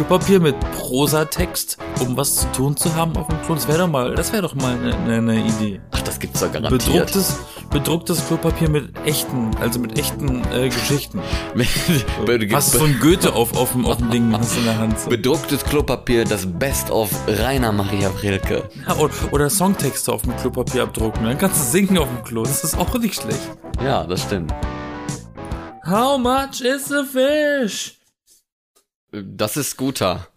Klopapier mit Prosatext, um was zu tun zu haben auf dem Klo. Das wäre doch mal, das wäre doch mal eine, eine Idee. Ach, das gibt's doch garantiert. Bedrucktes, bedrucktes Klopapier mit echten, also mit echten äh, Geschichten. Was von Goethe auf, auf, dem, auf dem Ding hast in der Hand. So. Bedrucktes Klopapier, das Best of Rainer Maria Rilke. Ja, oder, oder Songtexte auf dem Klopapier abdrucken. Dann kannst du singen auf dem Klo. Das ist auch nicht schlecht. Ja, das stimmt. How much is the fish? Das ist guter.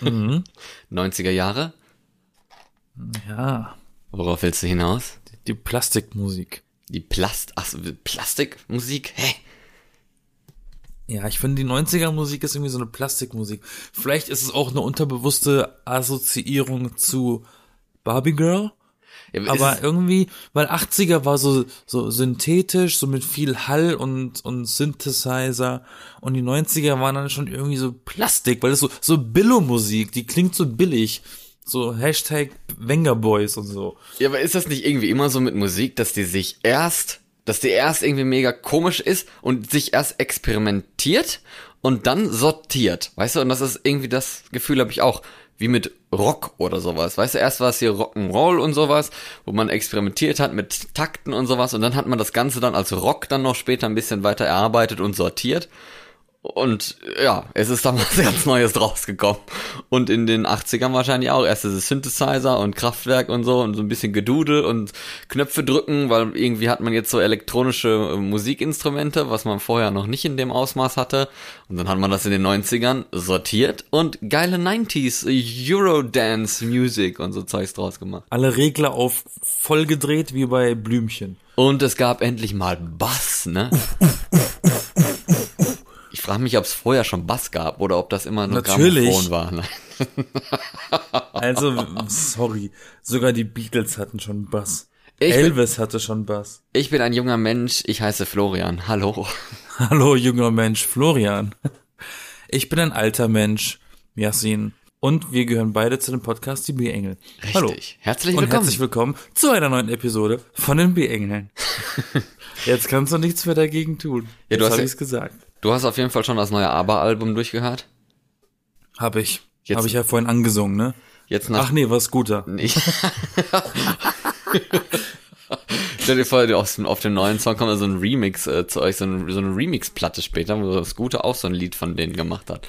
Mhm. 90er Jahre? Ja, Worauf willst du hinaus? die Plastikmusik. Die Plast Ach, Plastikmusik? Hä? Ja, ich finde, die 90er Musik ist irgendwie so eine Plastikmusik. Vielleicht ist es auch eine unterbewusste Assoziierung zu Barbie Girl. Ja, Aber irgendwie, weil 80er war so, so synthetisch, so mit viel Hall und, und Synthesizer. Und die 90er waren dann schon irgendwie so Plastik, weil es so, so Billo-Musik, die klingt so billig. So Hashtag Wenger Boys und so. Ja, aber ist das nicht irgendwie immer so mit Musik, dass die sich erst, dass die erst irgendwie mega komisch ist und sich erst experimentiert und dann sortiert, weißt du? Und das ist irgendwie das Gefühl habe ich auch, wie mit Rock oder sowas. Weißt du, erst war es hier Rock'n'Roll und sowas, wo man experimentiert hat mit Takten und sowas und dann hat man das Ganze dann als Rock dann noch später ein bisschen weiter erarbeitet und sortiert. Und ja, es ist da was ganz Neues draus gekommen. Und in den 80ern wahrscheinlich auch. Erst diese Synthesizer und Kraftwerk und so und so ein bisschen Gedudel und Knöpfe drücken, weil irgendwie hat man jetzt so elektronische äh, Musikinstrumente, was man vorher noch nicht in dem Ausmaß hatte. Und dann hat man das in den 90ern sortiert und geile 90s Eurodance Music und so Zeugs draus gemacht. Alle Regler auf voll gedreht wie bei Blümchen. Und es gab endlich mal Bass, ne? Ich frage mich, ob es vorher schon Bass gab oder ob das immer nur Natürlich. Grammophon war. Ne? Also, sorry, sogar die Beatles hatten schon Bass. Ich bin- Elvis hatte schon Bass. Ich bin ein junger Mensch, ich heiße Florian. Hallo. Hallo, junger Mensch, Florian. Ich bin ein alter Mensch, Yassin. Und wir gehören beide zu dem Podcast Die B-Engel. Richtig. Hallo. Herzlich Und willkommen. herzlich willkommen zu einer neuen Episode von den B-Engeln. Jetzt kannst du nichts mehr dagegen tun. Ja, du Jetzt hast hab ja- gesagt. Du hast auf jeden Fall schon das neue ABBA-Album durchgehört. Hab ich. Jetzt- Hab ich ja vorhin angesungen, ne? Jetzt nach Ach nee, was guter. Ich Stell dir vor, auf, auf dem neuen Song kommt so ein Remix äh, zu euch, so, ein, so eine Remix-Platte später, wo das Gute auch so ein Lied von denen gemacht hat.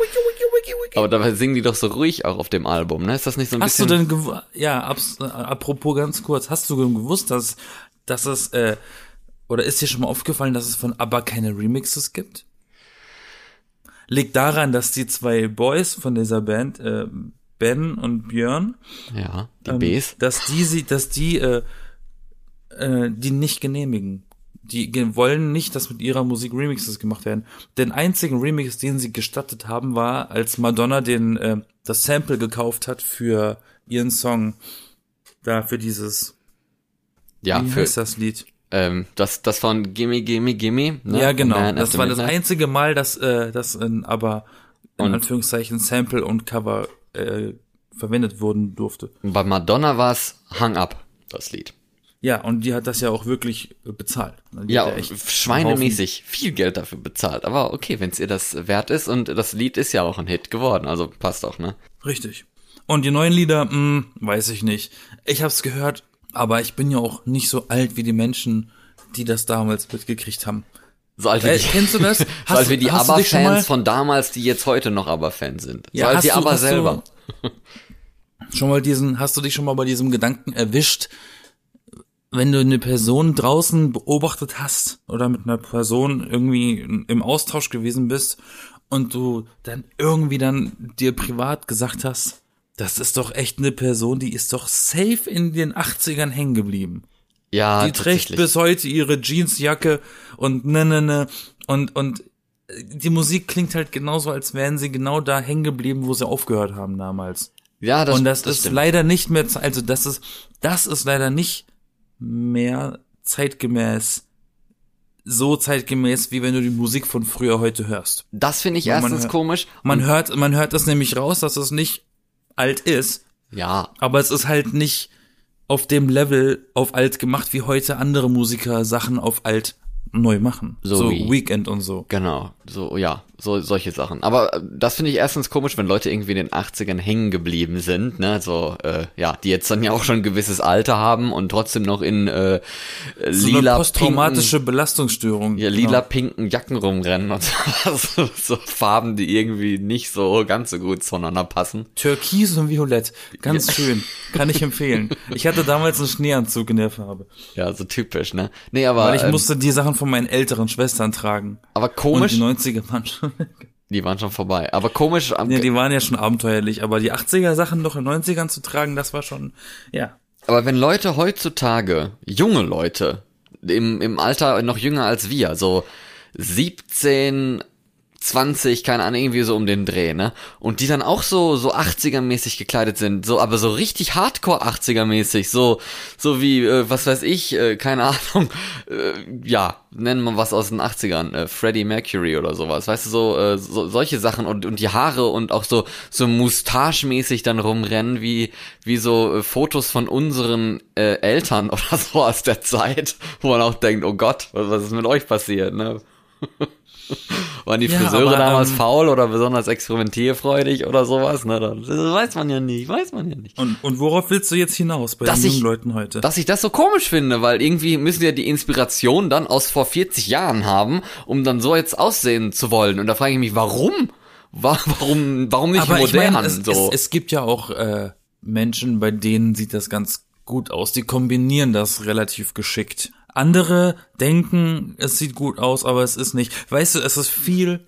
Aber dabei singen die doch so ruhig auch auf dem Album, ne? Ist das nicht so ein Hast du bisschen... denn gew ja, abs äh, apropos ganz kurz, hast du gewusst, dass dass es äh, oder ist dir schon mal aufgefallen, dass es von ABBA keine Remixes gibt? Liegt daran, dass die zwei Boys von dieser Band äh, Ben und Björn, ja, die ähm, Bs. dass die sie, dass die äh, äh, die nicht genehmigen. Die wollen nicht, dass mit ihrer Musik Remixes gemacht werden. Den einzigen Remix, den sie gestattet haben, war, als Madonna den äh, das Sample gekauft hat für ihren Song. Da für dieses, Ja, wie für, heißt das Lied? Ähm, das, das von Gimme, Gimme, Gimme. Ne? Ja, genau. Man das war das einzige Mal, dass äh, das in, aber in Und- Anführungszeichen Sample und Cover äh, verwendet wurden durfte. Bei Madonna war es Hang Up, das Lied. Ja, und die hat das ja auch wirklich bezahlt. Die Ja, echt schweinemäßig viel Geld dafür bezahlt. Aber okay, wenn es ihr das wert ist und das Lied ist ja auch ein Hit geworden, also passt auch, ne? Richtig. Und die neuen Lieder, mh, weiß ich nicht. Ich hab's gehört, aber ich bin ja auch nicht so alt wie die Menschen, die das damals mitgekriegt haben. So alt wie Äh, die, kennst du das? so Hast alt du- wie die ABBA-Fans von damals, die jetzt heute noch ABBA-Fans sind. So Ja, alt hast wie du- ABBA du- selber. Schon mal diesen, hast du dich schon mal bei diesem Gedanken erwischt, wenn du eine Person draußen beobachtet hast oder mit einer Person irgendwie im Austausch gewesen bist und du dann irgendwie dann dir privat gesagt hast, das ist doch echt eine Person, die ist doch safe in den 80ern hängen geblieben. Ja, Die trägt bis heute ihre Jeansjacke und ne, ne, ne. Und, und die Musik klingt halt genauso, als wären sie genau da hängen geblieben, wo sie aufgehört haben damals. Ja, das, und das, ist stimmt. leider nicht mehr, also das ist, das ist leider nicht mehr zeitgemäß, so zeitgemäß, wie wenn du die Musik von früher heute hörst. Das finde ich man erstens hört- komisch. Man hört, man hört das nämlich raus, dass es nicht alt ist, Ja, aber es ist halt nicht auf dem Level auf alt gemacht, wie heute andere Musiker Sachen auf alt neu machen. So So, Weekend und so. genau. So, ja, so solche Sachen. Aber äh, das finde ich erstens komisch, wenn Leute irgendwie in den 80ern hängen geblieben sind, ne? So, äh, ja, die jetzt dann ja auch schon ein gewisses Alter haben und trotzdem noch in äh, So lila posttraumatische pinken, Belastungsstörung. ja, lila pinken Jacken rumrennen und so, so Farben, die irgendwie nicht so ganz so gut zueinander passen. Türkis und Violett. Ganz schön. Kann ich empfehlen. Ich hatte damals einen Schneeanzug in der Farbe. Ja, so typisch, ne? Nee, aber Weil ich ähm, musste die Sachen von meinen älteren Schwestern tragen. aber Und komisch, die 90er waren schon. Die waren schon vorbei. Aber komisch am Ja, die waren ja schon abenteuerlich, aber die 80er Sachen noch in 90ern zu tragen, das war schon, ja. Aber wenn Leute heutzutage, junge Leute, im, im Alter noch jünger als wir, so 17, 20, keine Ahnung, irgendwie so um den Dreh, ne? Und die dann auch so, so 80er-mäßig gekleidet sind, so, aber so richtig Hardcore 80er-mäßig, so, so wie, äh, was weiß ich, äh, keine Ahnung, äh, ja, nennen wir was aus den 80ern, äh, Freddie Mercury oder sowas, weißt du, so, äh, so solche Sachen und, und die Haare und auch so, so Moustache-mäßig dann rumrennen, wie, wie so äh, Fotos von unseren äh, Eltern oder so aus der Zeit, wo man auch denkt, oh Gott, was, was ist mit euch passiert, ne? Waren die Ja, Friseure aber, damals ähm, faul oder besonders experimentierfreudig oder sowas? Ne, das weiß man ja nicht, weiß man ja nicht. Und, und worauf willst du jetzt hinaus bei Dass den ich- jungen Leuten heute? Dass ich das so komisch finde, weil irgendwie müssen ja die Inspiration dann aus vor 40 Jahren haben, um dann so jetzt aussehen zu wollen. Und da frage ich mich, warum? Wa- Warum, warum nicht aber ich modern? meine, es, so? es, es gibt ja auch äh, Menschen, bei denen sieht das ganz gut aus. Die kombinieren das relativ geschickt. Andere denken, es sieht gut aus, aber es ist nicht. Weißt du, es ist viel,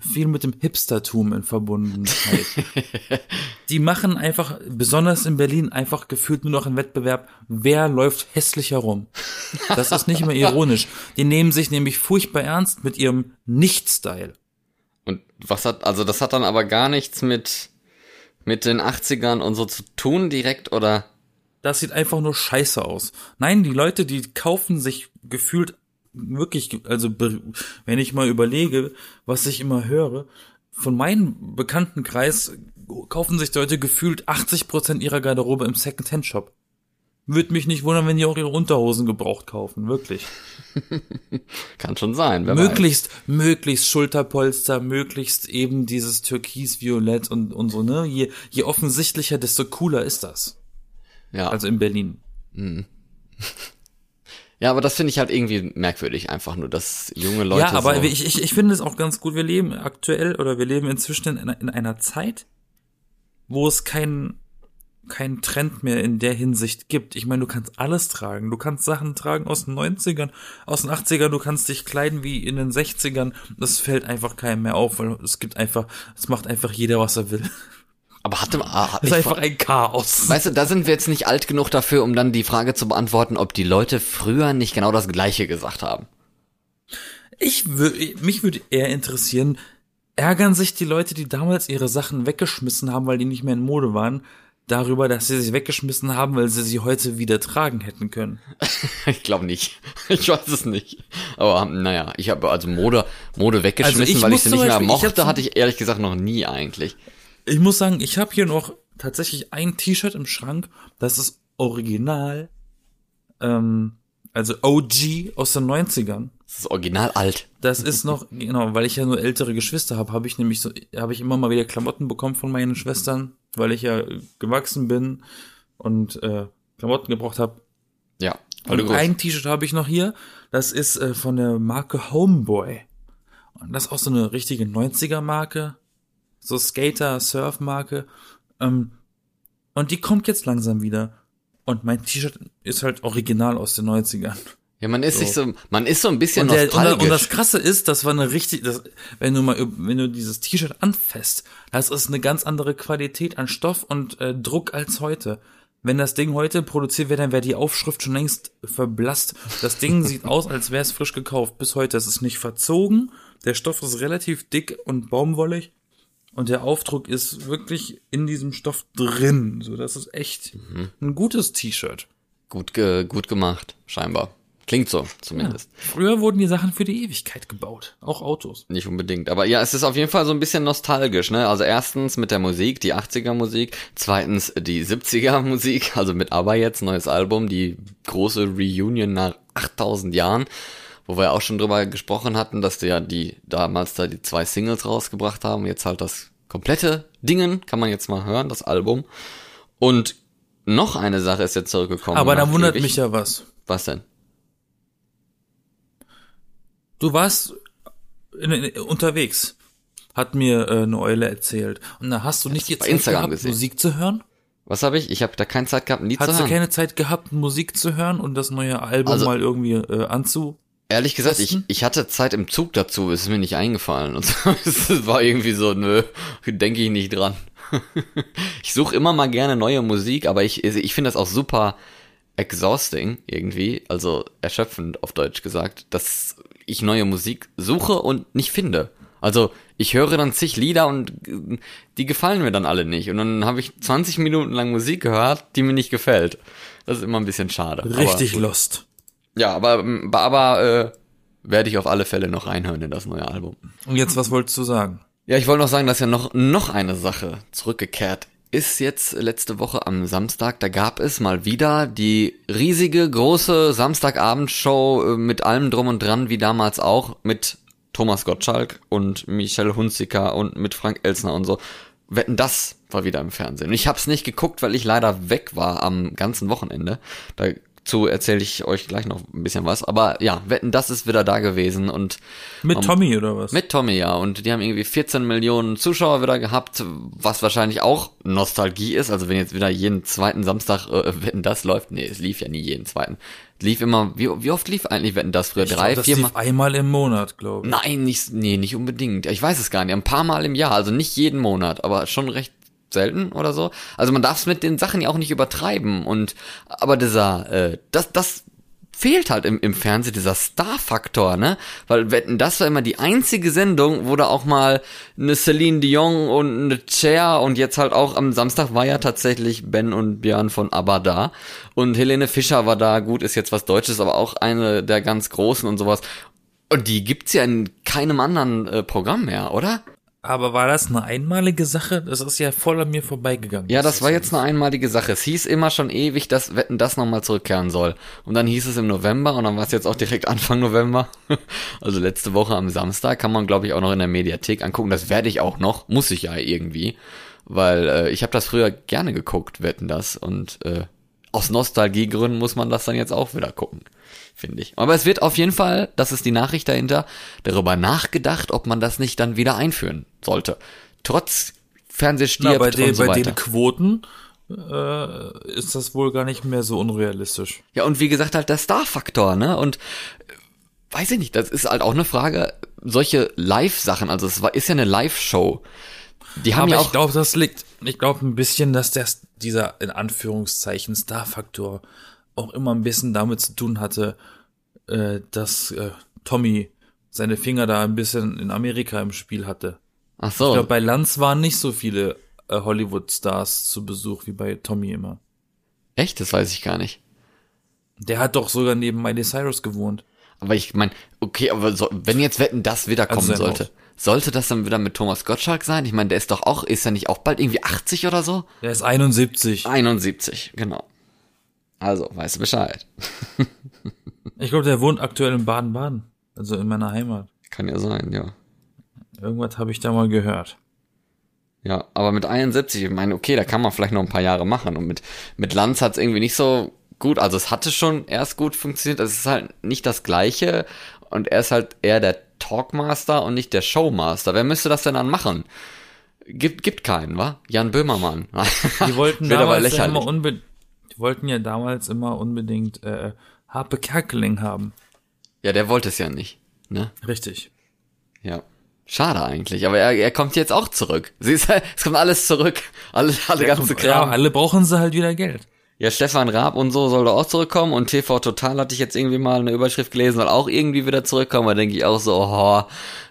viel mit dem Hipstertum in Verbundenheit. die machen einfach, besonders in Berlin, einfach gefühlt nur noch einen Wettbewerb, wer läuft hässlich herum. Das ist nicht mehr ironisch. Die nehmen sich nämlich furchtbar ernst mit ihrem Nicht-Style. Und was hat, also das hat dann aber gar nichts mit, mit den 80ern und so zu tun direkt oder? Das sieht einfach nur scheiße aus. Nein, die Leute, die kaufen sich gefühlt wirklich, also wenn ich mal überlege, was ich immer höre, von meinem Bekanntenkreis kaufen sich Leute gefühlt 80% ihrer Garderobe im Second-Hand-Shop. Würde mich nicht wundern, wenn die auch ihre Unterhosen gebraucht kaufen, wirklich. Kann schon sein, wer weiß. möglichst, möglichst Schulterpolster, möglichst eben dieses Türkis-Violett und, und so, ne? Je, je offensichtlicher, desto cooler ist das. Ja. Also in Berlin. Ja, aber das finde ich halt irgendwie merkwürdig, einfach nur, dass junge Leute. Ja, aber so, ich, ich, ich finde es auch ganz gut. Wir leben aktuell oder wir leben inzwischen in einer, in einer Zeit, wo es keinen keinen Trend mehr in der Hinsicht gibt. Ich meine, du kannst alles tragen. Du kannst Sachen tragen aus den 90ern, aus den 80ern, du kannst dich kleiden wie in den 60ern. Das fällt einfach keinem mehr auf, weil es gibt einfach, es macht einfach jeder, was er will. Aber hatte, ah, ich, ist einfach ein Chaos. weißt du, da sind wir jetzt nicht alt genug dafür, um dann die Frage zu beantworten, ob die Leute früher nicht genau das Gleiche gesagt haben. Ich würde, mich würde eher interessieren, ärgern sich die Leute, die damals ihre Sachen weggeschmissen haben, weil die nicht mehr in Mode waren, darüber, dass sie sich weggeschmissen haben, weil sie sie heute wieder tragen hätten können. Ich glaube nicht. Ich weiß es nicht. Aber naja, ich habe also Mode, Mode weggeschmissen, Also ich weil ich sie nicht mehr Beispiel- ich mochte, hab- hatte ich ehrlich gesagt noch nie eigentlich. Ich muss sagen, ich habe hier noch tatsächlich ein T-Shirt im Schrank, das ist original, ähm, also OG aus den 90ern. Das ist original alt. Das ist noch, genau, weil ich ja nur ältere Geschwister habe, habe ich nämlich so, habe ich immer mal wieder Klamotten bekommen von meinen Schwestern, weil ich ja gewachsen bin und äh, Klamotten gebraucht habe. Ja, Und groß. ein T-Shirt habe ich noch hier, das ist äh, von der Marke Homeboy. Und das ist auch so eine richtige 90er Marke, so Skater, Surf-Marke. Ähm, und die kommt jetzt langsam wieder. Und mein T-Shirt ist halt original aus den 90ern. Ja, man ist sich so, man ist so ein bisschen Und, der, und, nostalgisch. und das Krasse ist, das war eine richtig, das, wenn du mal, wenn du dieses T-Shirt anfasst, das ist eine ganz andere Qualität an Stoff und äh, Druck als heute. Wenn das Ding heute produziert wäre, dann wäre die Aufschrift schon längst verblasst. Das Ding sieht aus, als wäre es frisch gekauft. Bis heute. Es ist nicht verzogen. Der Stoff ist relativ dick und baumwollig. Und der Aufdruck ist wirklich in diesem Stoff drin. So, das ist echt Mhm. ein gutes T-Shirt. gut, ge gut gemacht, scheinbar. Klingt so, zumindest. Früher wurden die Sachen für die Ewigkeit gebaut. Auch Autos. Nicht unbedingt. Aber ja, es ist auf jeden Fall so ein bisschen nostalgisch, ne? Also erstens mit der Musik, die 80er Musik. Zweitens die 70er Musik, also mit ABBA jetzt, neues Album, die große Reunion nach 8000 Jahren. Wo wir auch schon drüber gesprochen hatten, dass die ja die damals da die zwei Singles rausgebracht haben, jetzt halt das komplette Dingen, kann man jetzt mal hören, das Album. Und noch eine Sache ist jetzt zurückgekommen. Aber da wundert ewig. mich ja was. Was denn? Du warst in, in, unterwegs, hat mir äh, eine Eule erzählt. Und da hast du nicht bei Zeit Instagram gehabt, gesehen. Musik zu hören? Was habe ich? Ich habe da keine Zeit gehabt, ein Lied zu Hast du hören. keine Zeit gehabt, Musik zu hören und das neue Album Also- mal irgendwie äh, anzu? Ehrlich gesagt, ich, ich hatte Zeit im Zug dazu, ist mir nicht eingefallen. Und es war irgendwie so, nö, denke ich nicht dran. ich suche immer mal gerne neue Musik, aber ich, ich finde das auch super exhausting irgendwie, also erschöpfend auf Deutsch gesagt, dass ich neue Musik suche und nicht finde. Also ich höre dann zig Lieder und die gefallen mir dann alle nicht. Und dann habe ich 20 Minuten lang Musik gehört, die mir nicht gefällt. Das ist immer ein bisschen schade. Richtig gut. Ja, aber, aber äh, werde ich auf alle Fälle noch reinhören in das neue Album. Und jetzt, was wolltest du sagen? Ja, ich wollte noch sagen, dass ja noch, noch eine Sache zurückgekehrt ist jetzt letzte Woche am Samstag. Da gab es mal wieder die riesige, große Samstagabendshow äh, mit allem drum und dran, wie damals auch, mit Thomas Gottschalk und Michelle Hunziker und mit Frank Elsner und so. Wetten, das war wieder im Fernsehen. Und ich habe es nicht geguckt, weil ich leider weg war am ganzen Wochenende. Dazu erzähle ich euch gleich noch ein bisschen was. Aber ja, Wetten, das ist wieder da gewesen und Mit Um, Tommy oder was? mit Tommy, ja. Und die haben irgendwie 14 Millionen Zuschauer wieder gehabt, was wahrscheinlich auch Nostalgie ist. Also wenn jetzt wieder jeden zweiten Samstag äh, Wetten das läuft. Nee, es lief ja nie jeden zweiten. Lief immer, wie, wie oft lief eigentlich Wetten das früher? Ich Drei, glaub, das vier Mal? lief einmal im Monat, glaube ich. Nein, nicht, nee, nicht unbedingt. Ich weiß es gar nicht. Ein paar Mal im Jahr, also nicht jeden Monat, aber schon recht selten oder so. Also man darf es mit den Sachen ja auch nicht übertreiben. Und aber dieser, äh, das, das fehlt halt im, im Fernsehen, dieser Star-Faktor, ne? Weil wetten, das war immer die einzige Sendung, wo da auch mal eine Celine Dion und eine Cher und jetzt halt auch am Samstag war ja tatsächlich Ben und Björn von ABBA da. Und Helene Fischer war da, gut, ist jetzt was Deutsches, aber auch eine der ganz Großen und sowas. Und die gibt's ja in keinem anderen äh, Programm mehr, oder? Aber war das eine einmalige Sache? Das ist ja voll an mir vorbeigegangen. Ja, das war jetzt eine einmalige Sache. Es hieß immer schon ewig, dass Wetten das nochmal zurückkehren soll. Und dann hieß es im November und dann war es jetzt auch direkt Anfang November. Also letzte Woche am Samstag kann man, glaube ich, auch noch in der Mediathek angucken. Das werde ich auch noch, muss ich ja irgendwie. Weil äh, ich habe das früher gerne geguckt, Wetten das. Und äh, aus Nostalgiegründen muss man das dann jetzt auch wieder gucken, finde ich. Aber es wird auf jeden Fall, das ist die Nachricht dahinter, darüber nachgedacht, ob man das nicht dann wieder einführen sollte. Trotz Fernsehstirbt Na, bei, den, und so bei weiter. den Quoten äh, ist das wohl gar nicht mehr so unrealistisch. Ja, und wie gesagt, halt der Star-Faktor, ne? Und äh, weiß ich nicht, das ist halt auch eine Frage, solche Live-Sachen, also es war, ist ja eine Live-Show. Die haben Aber ja ich auch. glaube, das liegt, ich glaube ein bisschen, dass der, dieser in Anführungszeichen Star-Faktor auch immer ein bisschen damit zu tun hatte, äh, dass äh, Tommy seine Finger da ein bisschen in Amerika im Spiel hatte. ach Ich glaube, so. bei Lanz waren nicht so viele äh, Hollywood-Stars zu Besuch wie bei Tommy immer. Echt? Das weiß ich gar nicht. Der hat doch sogar neben Miley Cyrus gewohnt. Aber ich meine, okay, aber so, wenn jetzt Wetten, das wieder kommen sein sollte, sollte das dann wieder mit Thomas Gottschalk sein? Ich meine, der ist doch auch, ist er nicht auch bald irgendwie 80 oder so? Der ist 71. 71, genau. Also, weißt du Bescheid. Ich glaube, der wohnt aktuell in Baden-Baden. Also in meiner Heimat. Kann ja sein, ja. Irgendwas habe ich da mal gehört. Ja, aber mit 71, ich meine, okay, da kann man vielleicht noch ein paar Jahre machen. Und mit, mit Lanz hat's irgendwie nicht so gut, also es hatte schon erst gut funktioniert, es ist halt nicht das Gleiche und er ist halt eher der Talkmaster und nicht der Showmaster. Wer müsste das denn dann machen? Gibt, gibt keinen, wa? Jan Böhmermann. Die wollten damals immer unbedingt, die wollten ja damals immer unbedingt äh, Harpe Kerkeling haben. Ja, der wollte es ja nicht, ne? Richtig. Ja. Schade eigentlich, aber er, er kommt jetzt auch zurück. Siehst du, es kommt alles zurück. Alles, alle ganze ja, Kram. alle brauchen sie halt wieder Geld. Ja, Stefan Raab und so soll da auch zurückkommen und TV Total hatte ich jetzt irgendwie mal eine Überschrift gelesen, soll auch irgendwie wieder zurückkommen. Da denke ich auch so, oh,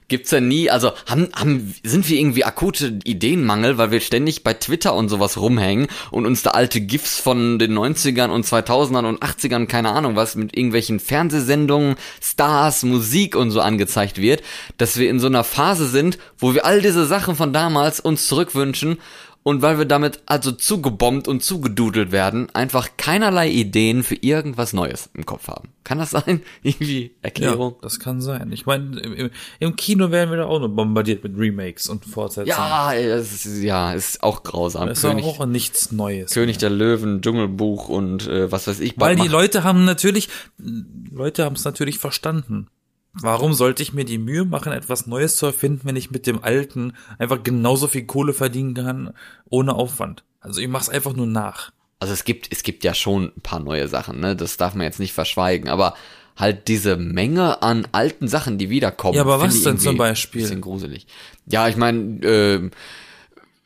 gibt's ja nie, also haben, haben, sind wir irgendwie akute Ideenmangel, weil wir ständig bei Twitter und sowas rumhängen und uns da alte GIFs von den 90ern und 2000ern und 80ern, keine Ahnung was, mit irgendwelchen Fernsehsendungen, Stars, Musik und so angezeigt wird, dass wir in so einer Phase sind, wo wir all diese Sachen von damals uns zurückwünschen und weil wir damit also zugebombt und zugedudelt werden, einfach keinerlei Ideen für irgendwas Neues im Kopf haben. Kann das sein? Irgendwie Erklärung? Ja, das kann sein. Ich meine, im, im, Kino werden wir da auch nur bombardiert mit Remakes und Fortsetzungen. Ja, es ist, ja, ist auch grausam. Das ist König, auch nichts Neues. König der Löwen, Dschungelbuch und äh, was weiß ich. Weil die Leute haben natürlich, Leute haben es natürlich verstanden. Warum sollte ich mir die Mühe machen, etwas Neues zu erfinden, wenn ich mit dem Alten einfach genauso viel Kohle verdienen kann, ohne Aufwand? Also ich mach's einfach nur nach. Also es gibt, es gibt ja schon ein paar neue Sachen, ne? Das darf man jetzt nicht verschweigen, aber halt diese Menge an alten Sachen, die wiederkommen. Ja, aber was denn zum Beispiel? Bisschen gruselig. Ja, ich meine, äh,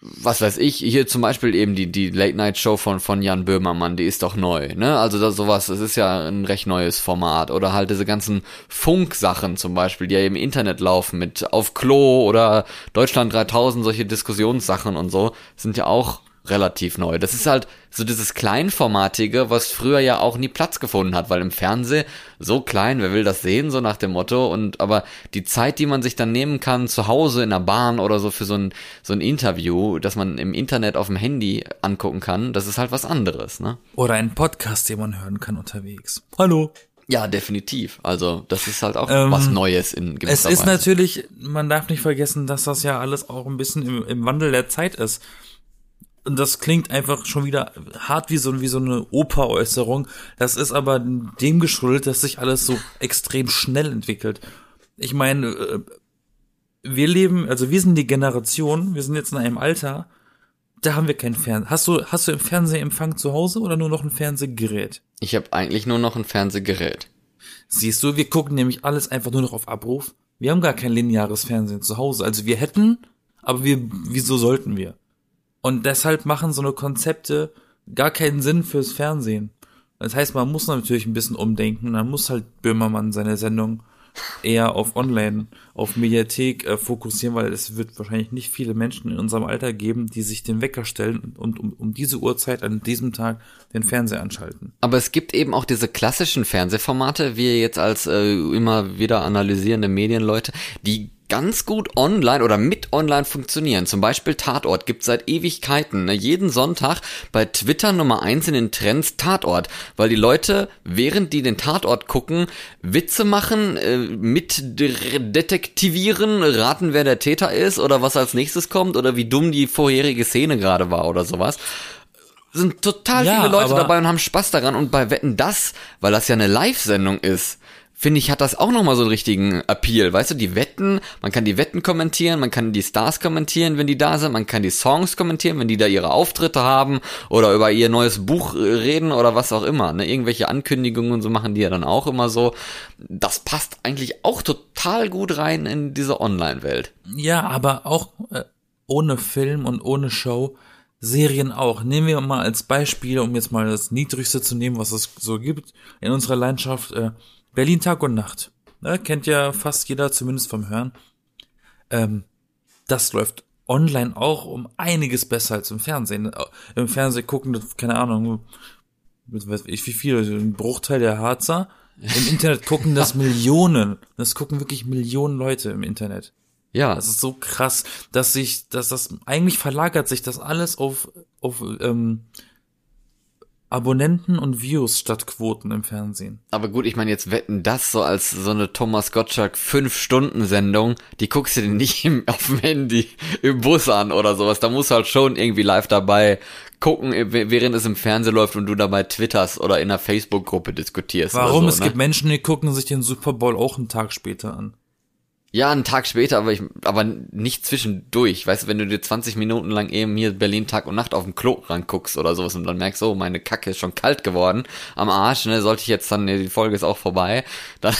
was weiß ich, hier zum Beispiel eben die, die Late-Night-Show von, von Jan Böhmermann, die ist doch neu, ne? Also das, sowas, das ist ja ein recht neues Format. Oder halt diese ganzen Funk-Sachen zum Beispiel, die ja im Internet laufen mit Auf Klo oder Deutschland 3000, solche Diskussionssachen und so, sind ja auch relativ neu. Das ist halt so dieses Kleinformatige, was früher ja auch nie Platz gefunden hat, weil im Fernsehen so klein, wer will das sehen, so nach dem Motto. Und aber die Zeit, die man sich dann nehmen kann, zu Hause in der Bahn oder so für so ein, so ein Interview, das man im Internet auf dem Handy angucken kann, das ist halt was anderes, ne? Oder ein Podcast, den man hören kann unterwegs. Hallo. Ja, definitiv. Also das ist halt auch ähm, was Neues in gewisser Es ist Weise. natürlich, man darf nicht vergessen, dass das ja alles auch ein bisschen im, im Wandel der Zeit ist. Und das klingt einfach schon wieder hart wie so, wie so eine Operäußerung. Das ist aber dem geschuldet, dass sich alles so extrem schnell entwickelt. Ich meine, äh, wir leben, also wir sind die Generation, wir sind jetzt in einem Alter, da haben wir kein Fernsehen. Hast du, hast du im Fernsehempfang zu Hause oder nur noch ein Fernsehgerät? Ich habe eigentlich nur noch ein Fernsehgerät. Siehst du, wir gucken nämlich alles einfach nur noch auf Abruf. Wir haben gar kein lineares Fernsehen zu Hause. Also wir hätten, aber wir, wieso sollten wir? Und deshalb machen so eine Konzepte gar keinen Sinn fürs Fernsehen. Das heißt, man muss natürlich ein bisschen umdenken. Man muss halt Böhmermann seine Sendung eher auf Online, auf Mediathek äh, fokussieren, weil es wird wahrscheinlich nicht viele Menschen in unserem Alter geben, die sich den Wecker stellen und um, um diese Uhrzeit an diesem Tag den Fernseher anschalten. Aber es gibt eben auch diese klassischen Fernsehformate, wir jetzt als äh, immer wieder analysierende Medienleute, die ganz gut online oder mit online funktionieren. Zum Beispiel Tatort gibt seit Ewigkeiten. Ne? Jeden Sonntag bei Twitter Nummer eins in den Trends Tatort, weil die Leute, während die den Tatort gucken, Witze machen, äh, mit detektivieren, raten, wer der Täter ist oder was als nächstes kommt oder wie dumm die vorherige Szene gerade war oder sowas sind total ja, viele Leute dabei und haben Spaß daran und bei Wetten das, weil das ja eine Live-Sendung ist, finde ich, hat das auch nochmal so einen richtigen Appeal. Weißt du, die Wetten, man kann die Wetten kommentieren, man kann die Stars kommentieren, wenn die da sind, man kann die Songs kommentieren, wenn die da ihre Auftritte haben oder über ihr neues Buch reden oder was auch immer. Ne? Irgendwelche Ankündigungen und so machen die ja dann auch immer so. Das passt eigentlich auch total gut rein in diese Online-Welt. Ja, aber auch äh, ohne Film und ohne Show. Serien auch. Nehmen wir mal als Beispiel, um jetzt mal das Niedrigste zu nehmen, was es so gibt in unserer Landschaft. Äh, Berlin Tag und Nacht. Ne, kennt ja fast jeder, zumindest vom Hören. Ähm, das läuft online auch um einiges besser als im Fernsehen. Im Fernsehen gucken, keine Ahnung, wie viel, ein Bruchteil der Harzer. Im Internet gucken das Millionen. Das gucken wirklich Millionen Leute im Internet. Ja. Das ist so krass, dass sich, dass das eigentlich verlagert sich das alles auf, auf ähm, Abonnenten und Views statt Quoten im Fernsehen. Aber gut, ich meine, jetzt wetten das so als so eine Thomas Gottschalk 5-Stunden-Sendung, die guckst du dir nicht im, auf dem Handy im Bus an oder sowas. Da musst du halt schon irgendwie live dabei gucken, während es im Fernsehen läuft und du dabei twitterst oder in einer Facebook-Gruppe diskutierst. Warum? So, es ne? gibt Menschen, die gucken sich den Super Bowl auch einen Tag später an. Ja, einen Tag später, aber ich, aber nicht zwischendurch. Weißt du, wenn du dir 20 Minuten lang eben hier Berlin Tag und Nacht auf dem Klo ranguckst oder sowas und dann merkst, oh, meine Kacke ist schon kalt geworden am Arsch, ne, sollte ich jetzt dann, die Folge ist auch vorbei. Dann,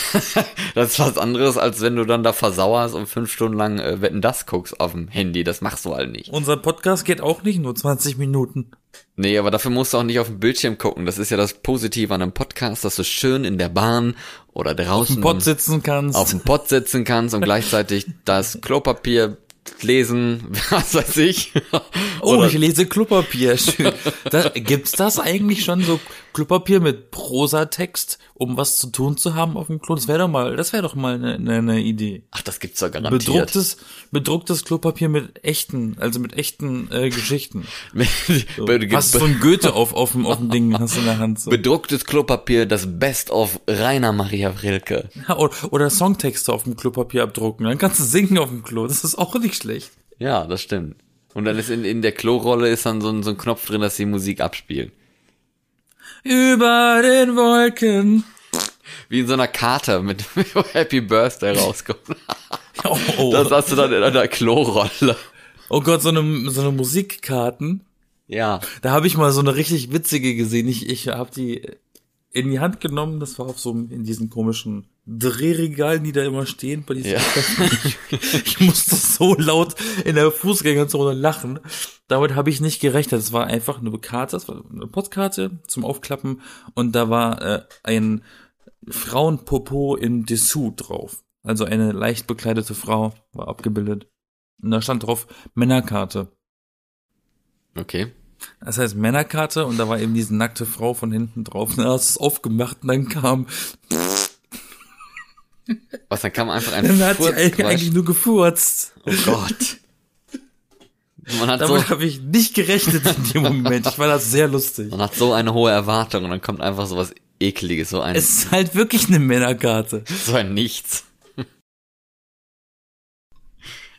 das ist was anderes, als wenn du dann da versauerst und fünf Stunden lang äh, Wetten das guckst auf dem Handy. Das machst du halt nicht. Unser Podcast geht auch nicht nur 20 Minuten. Nee, aber dafür musst du auch nicht auf dem Bildschirm gucken. Das ist ja das Positive an einem Podcast, dass du schön in der Bahn oder draußen auf dem Pott sitzen kannst. Auf dem Pott sitzen kannst und gleichzeitig das Klopapier lesen, was weiß ich. Oh, Oder- ich lese Klopapier. Da, gibt's das eigentlich schon so Klopapier mit Prosatext, um was zu tun zu haben auf dem Klo? Das wäre doch mal, das wäre doch mal eine, eine, eine Idee. Ach, das gibt's doch garantiert. Bedrucktes, bedrucktes Klopapier mit echten, also mit echten äh, Geschichten. So. So ein Goethe auf, auf dem, auf dem Ding, hast du in der Hand. So. Bedrucktes Klopapier, das Best of Rainer Maria Rilke. Ja, oder, oder Songtexte auf dem Klopapier abdrucken. Dann kannst du singen auf dem Klo. Das ist auch nicht schlecht. Ja, das stimmt. Und dann ist in, in der Klorolle ist dann so ein, so ein Knopf drin, dass die Musik abspielen. Über den Wolken. Wie in so einer Karte mit Happy Birthday rauskommt. Oh, oh. Das hast du dann in einer Klorolle. oh Gott, so eine, so eine Musikkarten. Ja. Da habe ich mal so eine richtig witzige gesehen. Ich, ich habe die in die Hand genommen. Das war auf so einem- in diesen komischen Drehregalen, die da immer stehen. Bei diesen Ja. ich, ich musste so laut in der Fußgängerzone lachen. Damit habe ich nicht gerechnet. Es war einfach eine Karte, das war eine Postkarte zum Aufklappen und da war äh, ein Frauenpopo in Dessous drauf. Also eine leicht bekleidete Frau war abgebildet. Und da stand drauf Männerkarte. Okay. Das heißt Männerkarte und da war eben diese nackte Frau von hinten drauf. Und dann hast du es aufgemacht und dann kam, Was, dann kam einfach ein dann hat sie eigentlich, eigentlich nur gefurzt. Oh Gott. Man hat, so, Damit habe ich nicht gerechnet in dem Moment. Ich fand das sehr lustig. man hat so eine hohe Erwartung und dann kommt einfach so was ekliges, so ein, Es ist halt wirklich eine Männerkarte. so ein Nichts.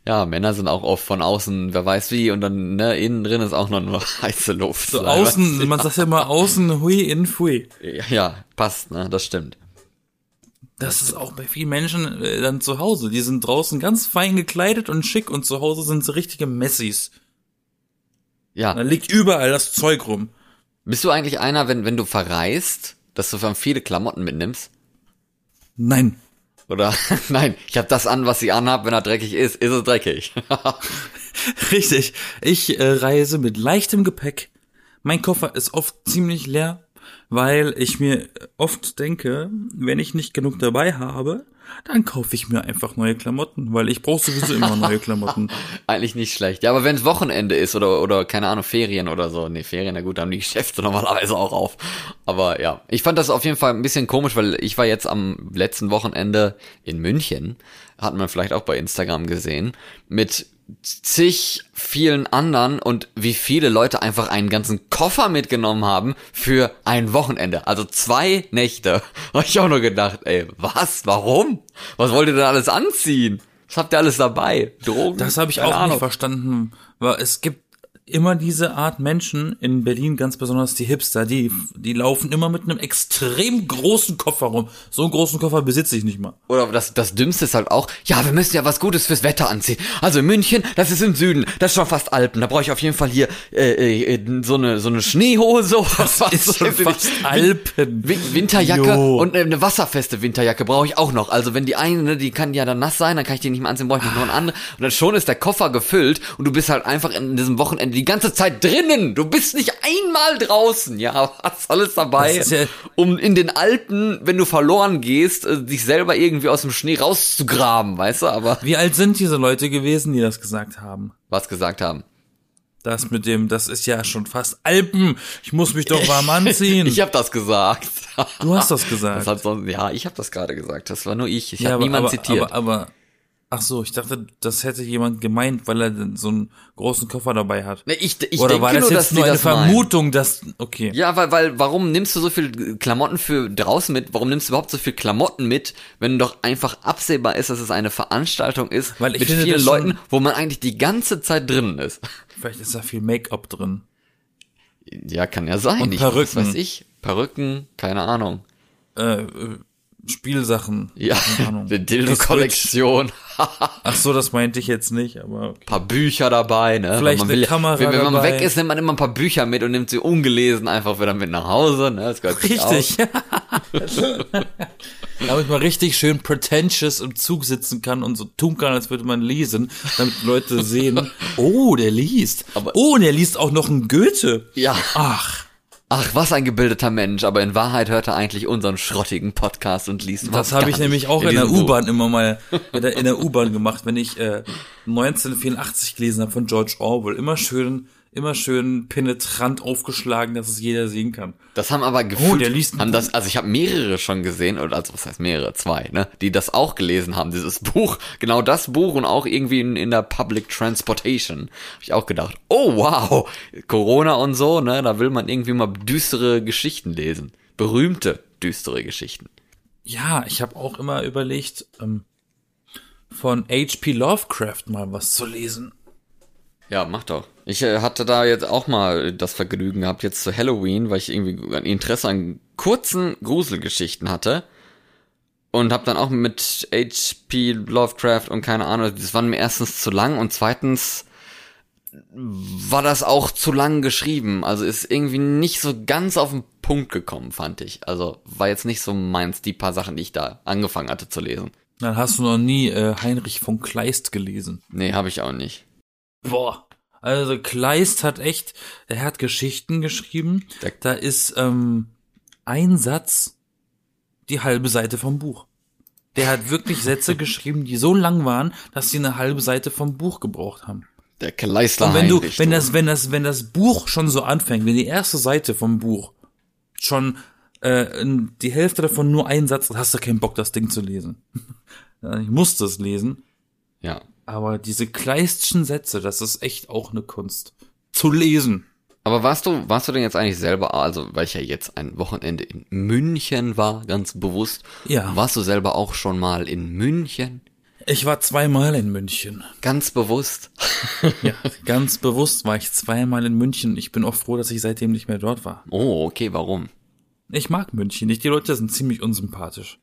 Ja, Männer sind auch oft von außen, wer weiß wie, und dann, ne, innen drin ist auch noch nur heiße Luft. So außen, man sagt ja immer außen hui in fui. Ja, ja, passt, ne, das stimmt. Das ist auch bei vielen Menschen äh, dann zu Hause. Die sind draußen ganz fein gekleidet und schick und zu Hause sind sie richtige Messis. Ja. Da liegt überall das Zeug rum. Bist du eigentlich einer, wenn, wenn du verreist, dass du dann viele Klamotten mitnimmst? Nein. Oder, nein, ich habe das an, was ich anhab, wenn er dreckig ist, ist es dreckig. Richtig. Ich äh, reise mit leichtem Gepäck. Mein Koffer ist oft ziemlich leer, weil ich mir oft denke, wenn ich nicht genug dabei habe, dann kaufe ich mir einfach neue Klamotten, weil ich brauche sowieso immer neue Klamotten. Eigentlich nicht schlecht. Ja, aber wenn es Wochenende ist oder, oder keine Ahnung, Ferien oder so. Nee, Ferien, na gut, da haben die Geschäfte normalerweise auch auf. Aber ja, ich fand das auf jeden Fall ein bisschen komisch, weil ich war jetzt am letzten Wochenende in München, hat man vielleicht auch bei Instagram gesehen, mit zig vielen anderen und wie viele Leute einfach einen ganzen Koffer mitgenommen haben für ein Wochenende. Also zwei Nächte. Habe ich auch nur gedacht, ey, was? Warum? Was wollt ihr denn alles anziehen? Was habt ihr alles dabei? Drogen? Das habe ich Keine auch Ahnung. nicht verstanden, weil es gibt immer diese Art Menschen in Berlin, ganz besonders die Hipster, die die laufen immer mit einem extrem großen Koffer rum. So einen großen Koffer besitze ich nicht mal. Oder das, das Dümmste ist halt auch, ja, wir müssen ja was Gutes fürs Wetter anziehen. Also München, das ist im Süden, das ist schon fast Alpen. Da brauche ich auf jeden Fall hier äh, äh, so eine so eine Schneehose. Das ist schon fast Alpen. Win Winterjacke Jo. und eine wasserfeste Winterjacke brauche ich auch noch. Also wenn die eine, ne, die kann ja dann nass sein, dann kann ich die nicht mehr anziehen, brauche ich noch eine andere. Und dann schon ist der Koffer gefüllt und du bist halt einfach in diesem Wochenende die ganze Zeit drinnen. Du bist nicht einmal draußen. Ja, was alles dabei, ja- um in den Alpen, wenn du verloren gehst, äh, dich selber irgendwie aus dem Schnee rauszugraben, weißt du? Aber Wie alt sind diese Leute gewesen, die das gesagt haben? was gesagt haben. Das mit dem, das ist ja schon fast Alpen. Ich muss mich doch warm anziehen. Ich habe das gesagt. du hast das gesagt. Das hat sonst, ja, ich habe das gerade gesagt. Das war nur ich. Ich ja, habe niemand aber, zitiert. Aber, aber, ach so, ich dachte, das hätte jemand gemeint, weil er so einen großen Koffer dabei hat. Ne, ich, ich Oder denke war das nur, jetzt nur eine das meinen. Vermutung, dass, okay. Ja, weil, weil, warum nimmst du so viel Klamotten für draußen mit? Warum nimmst du überhaupt so viel Klamotten mit, wenn doch einfach absehbar ist, dass es eine Veranstaltung ist Weil ich mit finde vielen Leuten, wo man eigentlich die ganze Zeit drinnen ist? Vielleicht ist da viel Make-up drin. Ja, kann ja sein. Und Ich- Was Perücken. weiß ich. Perücken, keine Ahnung. Äh, Spielsachen. Ja, eine Dildo-Kollektion, Ach so, das meinte ich jetzt nicht, aber okay. paar Bücher dabei, ne? Vielleicht eine will, Kamera wenn, wenn man dabei. weg ist, nimmt man immer ein paar Bücher mit und nimmt sie ungelesen einfach wieder mit nach Hause, ne? Das gehört Richtig. damit man richtig schön pretentious im Zug sitzen kann und so tun kann, als würde man lesen, damit Leute sehen, oh, der liest. Aber- oh, und er liest auch noch ein Goethe. Ja. Ach, Ach, was ein gebildeter Mensch, aber in Wahrheit hört er eigentlich unseren schrottigen Podcast und liest das was habe gar ich nämlich auch in, der diesem Buch. U-Bahn immer mal in der, in der U-Bahn gemacht, wenn ich äh, 1984 gelesen habe von George Orwell. Immer schön immer schön penetrant aufgeschlagen, dass es jeder sehen kann. Das haben aber gefühlt, Oh, der liest haben das, also ich habe mehrere schon gesehen, oder also was heißt mehrere, zwei, ne, die das auch gelesen haben, dieses Buch, genau das Buch und auch irgendwie in, in der Public Transportation. Hab ich auch gedacht, oh wow, Corona und so, ne, da will man irgendwie mal düstere Geschichten lesen. Berühmte düstere Geschichten. Ja, ich habe auch immer überlegt, ähm, von H.P. Lovecraft mal was zu lesen. Ja, mach doch. Ich äh, hatte da jetzt auch mal das Vergnügen gehabt, jetzt zu Halloween, weil ich irgendwie ein Interesse an kurzen Gruselgeschichten hatte. Und hab dann auch mit H.P. Lovecraft und keine Ahnung, das waren mir erstens zu lang und zweitens war das auch zu lang geschrieben. Also ist irgendwie nicht so ganz auf den Punkt gekommen, fand ich. Also war jetzt nicht so meins, die paar Sachen, die ich da angefangen hatte zu lesen. Dann hast du noch nie äh, Heinrich von Kleist gelesen. Nee, habe ich auch nicht. Boah. Also Kleist hat echt, er hat Geschichten geschrieben. Da ist ähm, ein Satz die halbe Seite vom Buch. Der hat wirklich Sätze geschrieben, die so lang waren, dass sie eine halbe Seite vom Buch gebraucht haben. Der Kleister Und wenn du, wenn das, wenn das, wenn das Buch schon so anfängt, wenn die erste Seite vom Buch schon äh, die Hälfte davon nur ein Satz, hast du keinen Bock, das Ding zu lesen. Ich musste es lesen, Ja. Aber diese kleistschen Sätze, das ist echt auch eine Kunst. Zu lesen. Aber warst du, warst du denn jetzt eigentlich selber, also weil ich ja jetzt ein Wochenende in München war, ganz bewusst, Ja. warst du selber auch schon mal in München? Ich war zweimal in München. Ganz bewusst. Ja, ganz bewusst war ich zweimal in München. Ich bin auch froh, dass ich seitdem nicht mehr dort war. Oh, okay, warum? Ich mag München nicht. Die Leute sind ziemlich unsympathisch.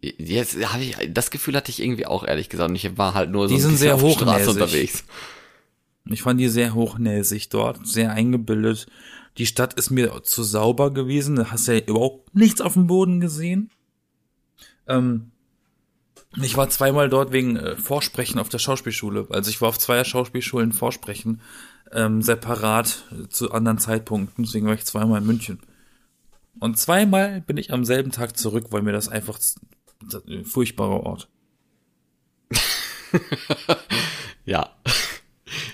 Jetzt habe ich, das Gefühl hatte ich irgendwie auch, ehrlich gesagt. Und ich war halt nur so Die sind sehr hochnäsig. unterwegs. Ich fand die sehr hochnäsig dort, sehr eingebildet. Die Stadt ist mir zu sauber gewesen. Da hast du ja überhaupt nichts auf dem Boden gesehen. Ähm, ich war zweimal dort wegen äh, Vorsprechen auf der Schauspielschule. Also ich war auf zweier Schauspielschulen Vorsprechen, ähm, separat äh, zu anderen Zeitpunkten. Deswegen war ich zweimal in München. Und zweimal bin ich am selben Tag zurück, weil mir das einfach furchtbarer Ort. Ja.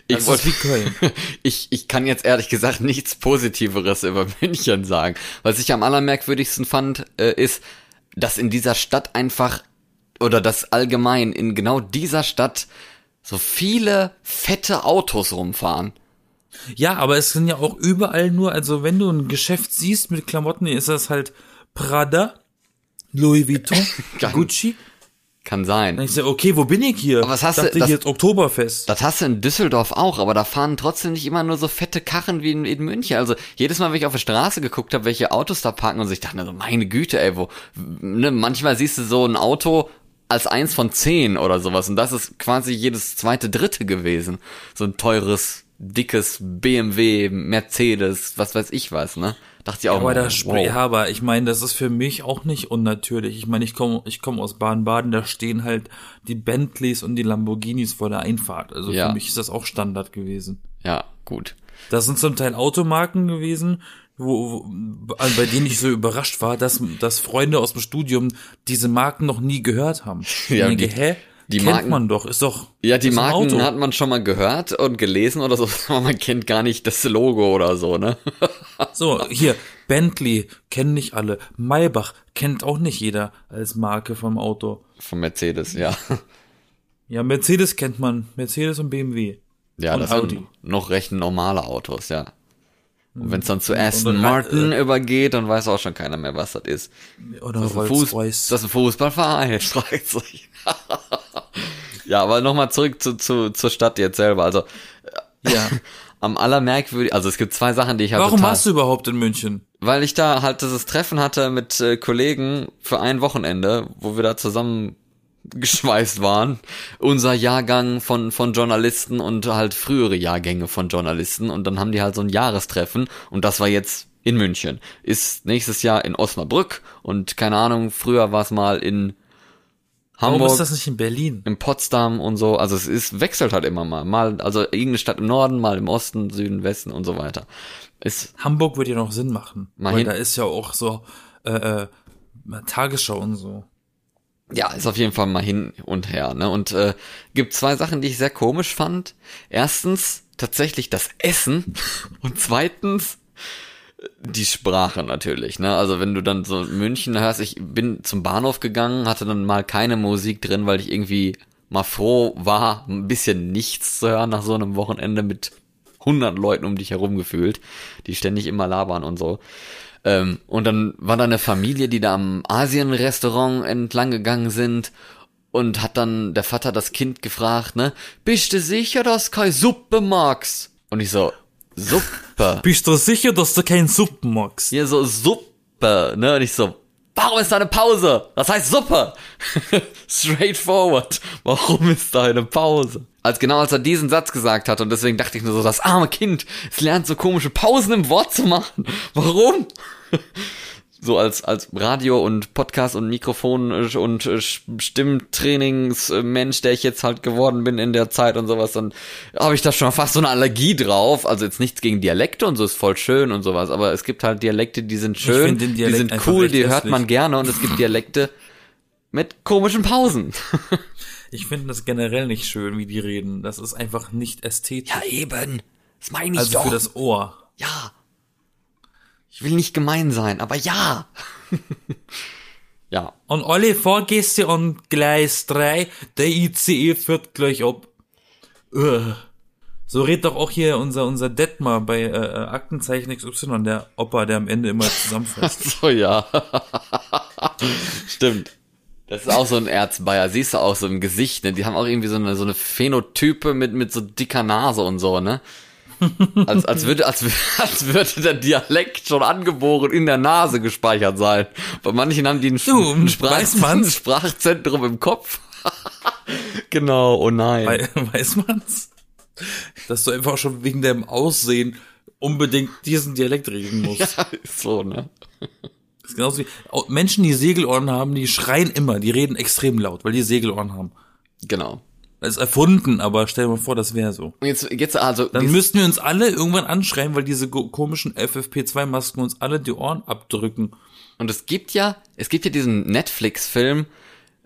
Ich Das wollte, ist wie Köln. ich, ich kann jetzt ehrlich gesagt nichts Positiveres über München sagen. Was ich am allermerkwürdigsten fand, äh, ist, dass in dieser Stadt einfach, oder dass allgemein in genau dieser Stadt so viele fette Autos rumfahren. Ja, aber es sind ja auch überall nur, also wenn du ein Geschäft siehst mit Klamotten, ist das halt Prada, Louis Vuitton, Geil. Gucci. Kann sein. Dann ich so, okay, wo bin ich hier? Aber was hast du- Dachte das- ich jetzt Oktoberfest. Das hast du in Düsseldorf auch, aber da fahren trotzdem nicht immer nur so fette Karren wie in, in München. Also jedes Mal, wenn ich auf der Straße geguckt habe, welche Autos da parken und so, ich dachte mir so, meine Güte, ey, wo, ne, manchmal siehst du so ein Auto als eins von zehn oder sowas und das ist quasi jedes zweite, dritte gewesen. So ein teures, dickes BMW, Mercedes, was weiß ich was, ne? Dachte ich auch aber mal, sp- ja, aber ich meine, das ist für mich auch nicht unnatürlich. Ich meine, ich komme ich komm aus Baden-Baden, da stehen halt die Bentleys und die Lamborghinis vor der Einfahrt. Also Ja. für mich ist das auch Standard gewesen. Ja, gut. Das sind zum Teil Automarken gewesen, wo, wo bei denen ich so überrascht war, dass, dass Freunde aus dem Studium diese Marken noch nie gehört haben. Ja, ich denke, die- hä? Die Kennt Marken- man doch, ist doch. Ja, die Marken hat man schon mal gehört und gelesen oder so, aber man kennt gar nicht das Logo oder so, ne? So, hier, Bentley kennen nicht alle. Maybach kennt auch nicht jeder als Marke vom Auto. Von Mercedes, ja. Ja, Mercedes kennt man. Mercedes und BMW. Ja, Und das Audi. sind noch recht normale Autos, ja. Und wenn es dann zu Aston und Ra- Martin übergeht, dann weiß auch schon keiner mehr, was das ist. Oder Das ist ein, Fuß, das ist ein Fußballverein, streicht sich. Ja, aber nochmal zurück zu, zu, zur Stadt jetzt selber. Also ja. am allermerkwürdig, also es gibt zwei Sachen, die ich halt Warum total, warst du überhaupt in München? weil ich da halt dieses Treffen hatte mit äh, Kollegen für ein Wochenende, wo wir da zusammen geschweißt waren. Unser Jahrgang von, von Journalisten und halt frühere Jahrgänge von Journalisten. Und dann haben die halt so ein Jahrestreffen. Und das war jetzt in München. Ist nächstes Jahr in Osnabrück. Und keine Ahnung, früher war es mal in Warum Hamburg ist das nicht in Berlin? in Potsdam und so. Also es ist, wechselt halt immer mal. Mal, also irgendeine Stadt im Norden, mal im Osten, Süden, Westen und so weiter. Ist, Hamburg würde ja noch Sinn machen. Weil hin- da ist ja auch so äh, äh, Tagesschau und so. ja, ist auf jeden Fall mal hin und her, ne? Und äh, gibt zwei Sachen, die ich sehr komisch fand. Erstens, tatsächlich das Essen und zweitens die Sprache natürlich, ne? Also wenn du dann so München hörst, ich bin zum Bahnhof gegangen, hatte dann mal keine Musik drin, weil ich irgendwie mal froh war, ein bisschen nichts zu hören nach so einem Wochenende mit 100 Leuten um dich herum gefühlt, die ständig immer labern und so. Ähm, und dann war da eine Familie, die da am Asien-Restaurant entlang gegangen sind und hat dann der Vater das Kind gefragt, ne, bist du sicher, dass keine Suppe magst? Und ich so, Suppe? Bist du sicher, dass du keinen Suppen magst? Hier so Suppe, ne? Und ich so, warum ist da eine Pause? Das heißt Suppe. Straightforward. Warum ist da eine Pause? Als genau als er diesen Satz gesagt hat und deswegen dachte ich nur so, das arme Kind, es lernt so komische Pausen im Wort zu machen. Warum? So als als Radio und Podcast und Mikrofon und Stimmtrainingsmensch, der ich jetzt halt geworden bin in der Zeit und sowas, dann habe ich da schon fast so eine Allergie drauf. Also jetzt nichts gegen Dialekte und so ist voll schön und sowas, aber es gibt halt Dialekte, die sind schön, die sind cool, die hört man gerne und es gibt Dialekte mit komischen Pausen. ich finde das generell nicht schön, wie die reden. Das ist einfach nicht ästhetisch. Ja eben. Das meine ich also doch. für das Ohr. Ja. Ich will nicht gemein sein, aber ja. ja. Und alle Fahrgäste an Gleis 3, der ICE führt gleich ab. Ugh. So redet doch auch hier unser, unser Detmar bei äh, Aktenzeichen XY, der Opa, der am Ende immer zusammenfasst. so, ja. Stimmt. Das ist auch so ein Erzbayer, siehst du auch so im Gesicht, ne? Die haben auch irgendwie so eine, so eine Phänotype mit, mit so dicker Nase und so, ne? Als, als, würde, als, als würde der Dialekt schon angeboren in der Nase gespeichert sein. Bei manchen haben die ein, du, ein, Sprach, ein Sprachzentrum im Kopf. genau, oh nein. We weiß man's? Dass du einfach schon wegen deinem Aussehen unbedingt diesen Dialekt reden musst. Ja, so, ne? Das ist genauso wie Menschen, die Segelohren haben, die schreien immer, die reden extrem laut, weil die Segelohren haben. Genau. Das ist erfunden, aber stell dir mal vor, das wäre so. Jetzt, jetzt also. Dann müssten wir uns alle irgendwann anschreien, weil diese komischen FFP2-Masken uns alle die Ohren abdrücken. Und es gibt ja, es gibt ja diesen Netflix-Film,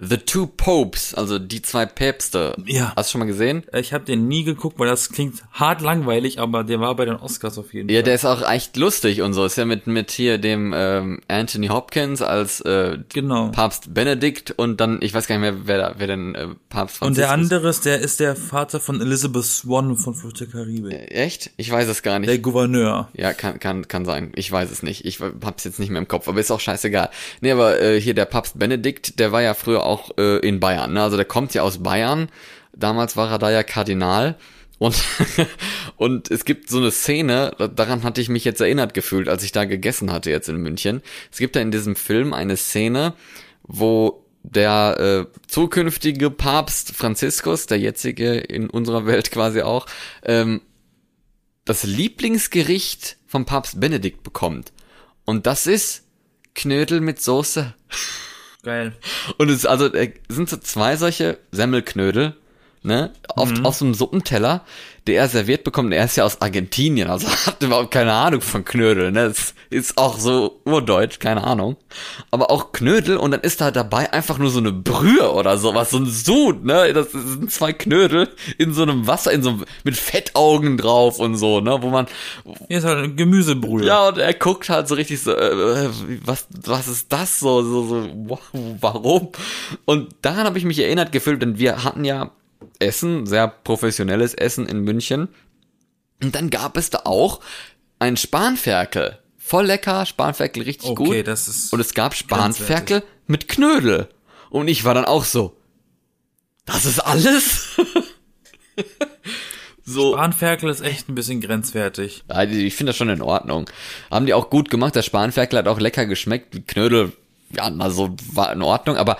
The Two Popes, also die zwei Päpste. Ja. Hast du schon mal gesehen? Ich habe den nie geguckt, weil das klingt hart langweilig, aber der war bei den Oscars auf jeden ja, Fall. Ja, der ist auch echt lustig und so. Ist ja mit mit hier dem ähm, Anthony Hopkins als äh, genau. Papst Benedikt und dann ich weiß gar nicht mehr wer da, wer denn äh, Papst Franziskus. Und der andere ist der ist der Vater von Elizabeth Swan von Flucht der Karibik. Äh, echt? Ich weiß es gar nicht. Der Gouverneur. Ja, kann kann kann sein. Ich weiß es nicht. Ich hab's jetzt nicht mehr im Kopf, aber ist auch scheißegal. Nee, aber äh, hier der Papst Benedikt, der war ja früher auch äh, in Bayern. Ne? Also der kommt ja aus Bayern. Damals war er da ja Kardinal. Und, und es gibt so eine Szene, daran hatte ich mich jetzt erinnert gefühlt, als ich da gegessen hatte jetzt in München. Es gibt da in diesem Film eine Szene, wo der äh, zukünftige Papst Franziskus, der jetzige in unserer Welt quasi auch, ähm, das Lieblingsgericht vom Papst Benedikt bekommt. Und das ist Knödel mit Soße. Geil. Und es also es sind so zwei solche Semmelknödel, ne, auf, mhm. auf so einem Suppenteller, der er serviert bekommt. Er ist ja aus Argentinien, also hat überhaupt keine Ahnung von Knödel, ne. Das ist auch so urdeutsch, keine Ahnung. Aber auch Knödel und dann ist da dabei einfach nur so eine Brühe oder sowas, so ein Sud, ne. Das sind zwei Knödel in so einem Wasser, in so mit Fettaugen drauf und so, ne, wo man. Hier ist halt eine Gemüsebrühe. Ja, und er guckt halt so richtig so, äh, was, was ist das so, so, so, wow, warum? Und daran habe ich mich erinnert gefühlt, denn wir hatten ja Essen, sehr professionelles Essen in München. Und dann gab es da auch ein Spanferkel. Voll lecker, Spanferkel richtig okay, gut. Okay, das ist. Und es gab Spanferkel mit Knödel. Und ich war dann auch so, das ist alles? so. Spanferkel ist echt ein bisschen grenzwertig. Ich finde das schon in Ordnung. Haben die auch gut gemacht. Der Spanferkel hat auch lecker geschmeckt. Die Knödel, ja, also war in Ordnung, aber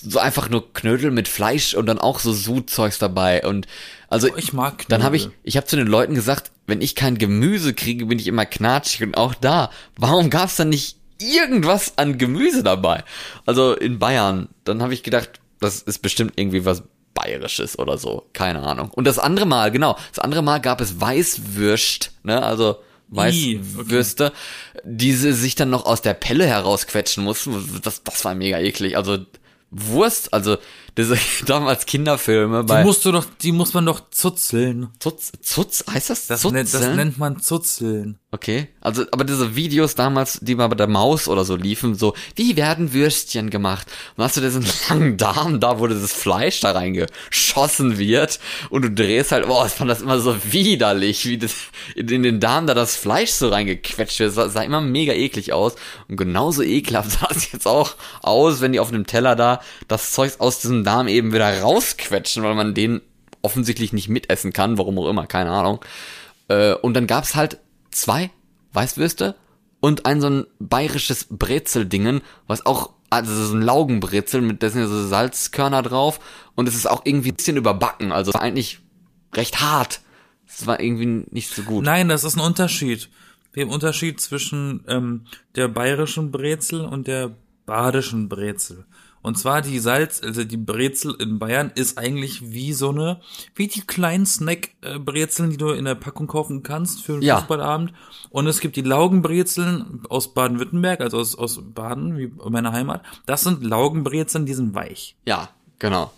so einfach nur Knödel mit Fleisch und dann auch so Sudzeugs dabei und also oh, ich mag Knödel. dann habe ich ich habe zu den Leuten gesagt, wenn ich kein Gemüse kriege, bin ich immer knatschig und auch da, warum gab's dann nicht irgendwas an Gemüse dabei? Also in Bayern, dann habe ich gedacht, das ist bestimmt irgendwie was bayerisches oder so, keine Ahnung. Und das andere Mal, genau, das andere Mal gab es Weißwürst, ne, also Weißwürste, okay. diese sich dann noch aus der Pelle herausquetschen mussten. Das, das war mega eklig. Also Wurst, also diese damals Kinderfilme Die bei musst du doch, die muss man doch zuzeln. Zutz, Zutz, heißt das? Das, Zutzeln? nennt, das nennt man zuzeln. Okay, also aber diese Videos damals, die mal bei der Maus oder so liefen, so wie werden Würstchen gemacht? Und hast du diesen langen Darm da, wo dieses Fleisch da reingeschossen wird und du drehst halt, boah, ich fand das immer so widerlich, wie das in den Darm da das Fleisch so reingequetscht wird. Das sah, sah immer mega eklig aus und genauso ekelhaft sah es jetzt auch aus, wenn die auf einem Teller da das Zeug aus diesem Darm eben wieder rausquetschen, weil man den offensichtlich nicht mitessen kann, warum auch immer, keine Ahnung. Äh, und dann gab's halt zwei Weißwürste und ein so ein bayerisches Brezeldingen, was auch, also so ein Laugenbrezel mit, ja so Salzkörner drauf und es ist auch irgendwie ein bisschen überbacken, also war eigentlich recht hart. Es war irgendwie nicht so gut. Nein, das ist ein Unterschied. Der Unterschied zwischen ähm, der bayerischen Brezel und der badischen Brezel. Und zwar die Salz, also die Brezel in Bayern ist eigentlich wie so eine, wie die kleinen Snack-Brezeln, die du in der Packung kaufen kannst für einen Ja. Fußballabend. Und es gibt die Laugenbrezeln aus Baden-Württemberg, also aus, aus Baden, wie meiner Heimat. Das sind Laugenbrezeln, die sind weich. Ja, genau.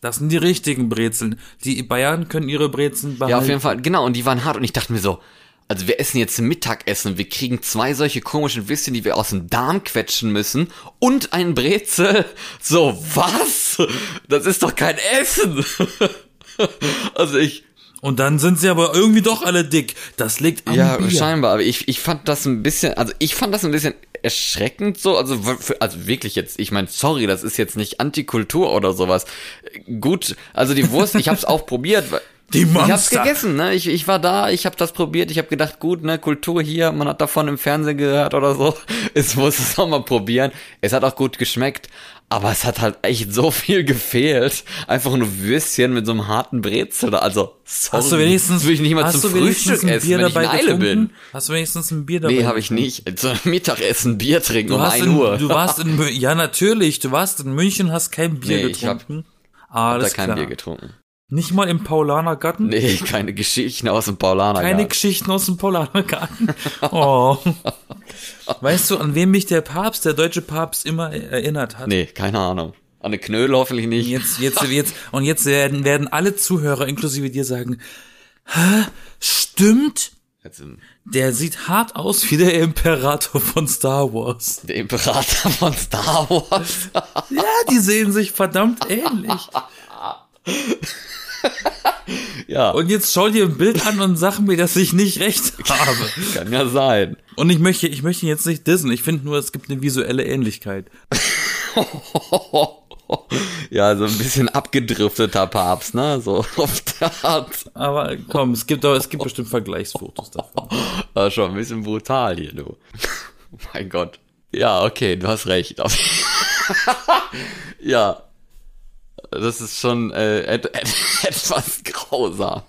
Das sind die richtigen Brezeln. Die Bayern können ihre Brezeln behalten. Ja, auf jeden Fall, genau, und die waren hart und ich dachte mir so, also wir essen jetzt Mittagessen, wir kriegen zwei solche komischen Würstchen, die wir aus dem Darm quetschen müssen und ein Brezel. So, was? Das ist doch kein Essen. Also ich, Und dann sind sie aber irgendwie doch alle dick. Das liegt am ja, Bier. scheinbar, aber ich, ich fand das ein bisschen, also ich fand das ein bisschen erschreckend so, also, für, also wirklich jetzt, ich meine, sorry, das ist jetzt nicht Antikultur oder sowas. Gut, also die Wurst, ich hab's auch probiert, Die Ich hab's Monster. gegessen, ne? Ich, ich war da, ich hab das probiert, ich hab gedacht, gut, ne, Kultur hier, man hat davon im Fernsehen gehört oder so. Es muss es auch mal probieren. Es hat auch gut geschmeckt, aber es hat halt echt so viel gefehlt. Einfach nur Würstchen mit so einem harten Brezel da. Also, sorry. Hast du wenigstens, will ich nicht mal zum Frühstück ein essen, Bier wenn ich in dabei Eile getrunken? bin. Hast du wenigstens ein Bier dabei? Nee, habe ich getrunken? nicht. Zum Mittagessen Bier trinken Du um hast 1 in, Uhr. du warst in, ja natürlich, du warst in München, hast kein Bier Nee, ich hab- getrunken. hab Alles da kein klar. Bier getrunken. Nicht mal im Paulanergarten? Nee, keine Geschichten aus dem Paulaner. Keine Geschichten aus dem Paulanergarten. Oh. weißt du, an wen mich der Papst, der deutsche Papst, immer erinnert hat? Nee, keine Ahnung. An eine Knödel hoffentlich nicht. Jetzt, jetzt, jetzt, und jetzt werden, werden alle Zuhörer, inklusive dir, sagen, Hä? Stimmt? Der sieht hart aus wie der Imperator von Star Wars. der Imperator von Star Wars. Ja, die sehen sich verdammt ähnlich. ja, Und jetzt schau dir ein Bild an und sag mir, dass ich nicht recht habe. kann ja sein. Und ich möchte, ich möchte jetzt nicht dissen. Ich finde nur, es gibt eine visuelle Ähnlichkeit. ja, so ein bisschen abgedrifteter Papst, ne? So auf der Art. Aber komm, es gibt doch, es gibt bestimmt Vergleichsfotos davon. War schon ein bisschen brutal hier, du. mein Gott. Ja, okay, du hast recht. ja. Das ist schon äh, et et etwas grausam.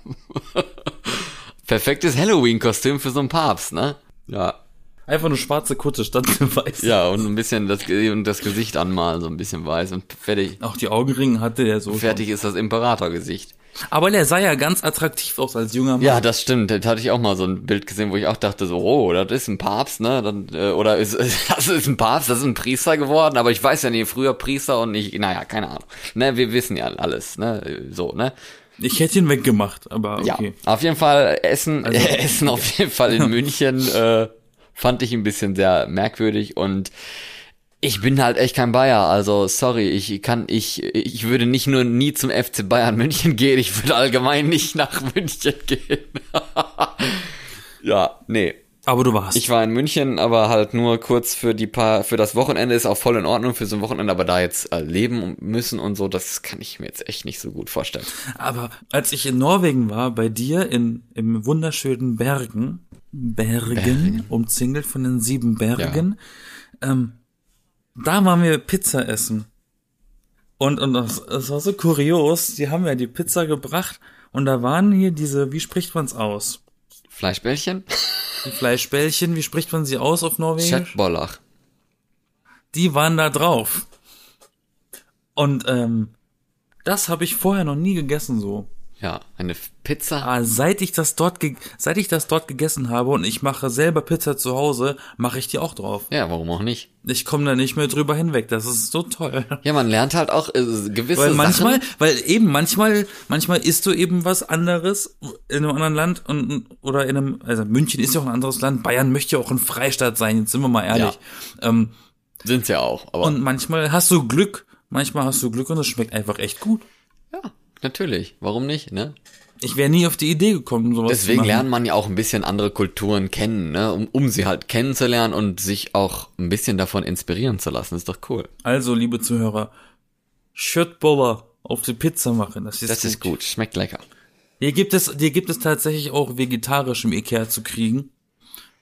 Perfektes Halloween-Kostüm für so einen Papst, ne? Ja. Einfach nur schwarze Kutte statt weiß. Ja, und ein bisschen das, und das Gesicht anmalen, so ein bisschen weiß und fertig. Auch die Augenringe hatte der so. Fertig ist das Imperatorgesicht. Aber der sah ja ganz attraktiv aus als junger Mann. Ja, das stimmt. Da hatte ich auch mal so ein Bild gesehen, wo ich auch dachte so, oh, das ist ein Papst, ne? Dann, äh, oder ist, das ist ein Papst, das ist ein Priester geworden, aber ich weiß ja nicht, früher Priester und nicht, naja, keine Ahnung. Ne, wir wissen ja alles, ne? So, ne? Ich hätte ihn weggemacht, aber okay. Ja, auf jeden Fall Essen, Essen auf jeden Fall in München äh, fand ich ein bisschen sehr merkwürdig und ich bin halt echt kein Bayer, also sorry, ich kann, ich, ich würde nicht nur nie zum FC Bayern München gehen, ich würde allgemein nicht nach München gehen. ja, nee. Aber du warst. Ich war in München, aber halt nur kurz für die paar, für das Wochenende ist auch voll in Ordnung für so ein Wochenende, aber da jetzt äh, leben müssen und so, das kann ich mir jetzt echt nicht so gut vorstellen. Aber als ich in Norwegen war, bei dir in, im wunderschönen Bergen, Bergen, umzingelt von den sieben Bergen, ähm, da waren wir Pizza essen. Und, und das, das war so kurios, die haben ja die Pizza gebracht und da waren hier diese, wie spricht man's aus? Fleischbällchen? Die Fleischbällchen, wie spricht man sie aus auf Norwegisch? Chatbollach. die waren da drauf. Und ähm, das habe ich vorher noch nie gegessen so. Ja, eine Pizza. Ah, seit ich das dort, seit ich das dort gegessen habe und ich mache selber Pizza zu Hause, mache ich die auch drauf. Ja, warum auch nicht? Ich komme da nicht mehr drüber hinweg. Das ist so toll. Ja, man lernt halt auch äh, gewisse Weil manchmal, Sachen. weil eben manchmal, manchmal isst du eben was anderes in einem anderen Land und oder in einem, also München ist ja auch ein anderes Land. Bayern möchte ja auch ein Freistaat sein. Jetzt sind wir mal ehrlich. Ähm, Sind's ja auch, aber und manchmal hast du Glück. Manchmal hast du Glück und es schmeckt einfach echt gut. ja, natürlich. Warum nicht, ne? Ich wäre nie auf die Idee gekommen, sowas zu Deswegen machen. lernt man ja auch ein bisschen andere Kulturen kennen, ne? Um, um sie halt kennenzulernen und sich auch ein bisschen davon inspirieren zu lassen. ist doch cool. Also, liebe Zuhörer, Schöttboller auf die Pizza machen. Das ist Das gut. ist gut, schmeckt lecker. Hier gibt es, hier gibt es tatsächlich auch vegetarisch im Ikea zu kriegen.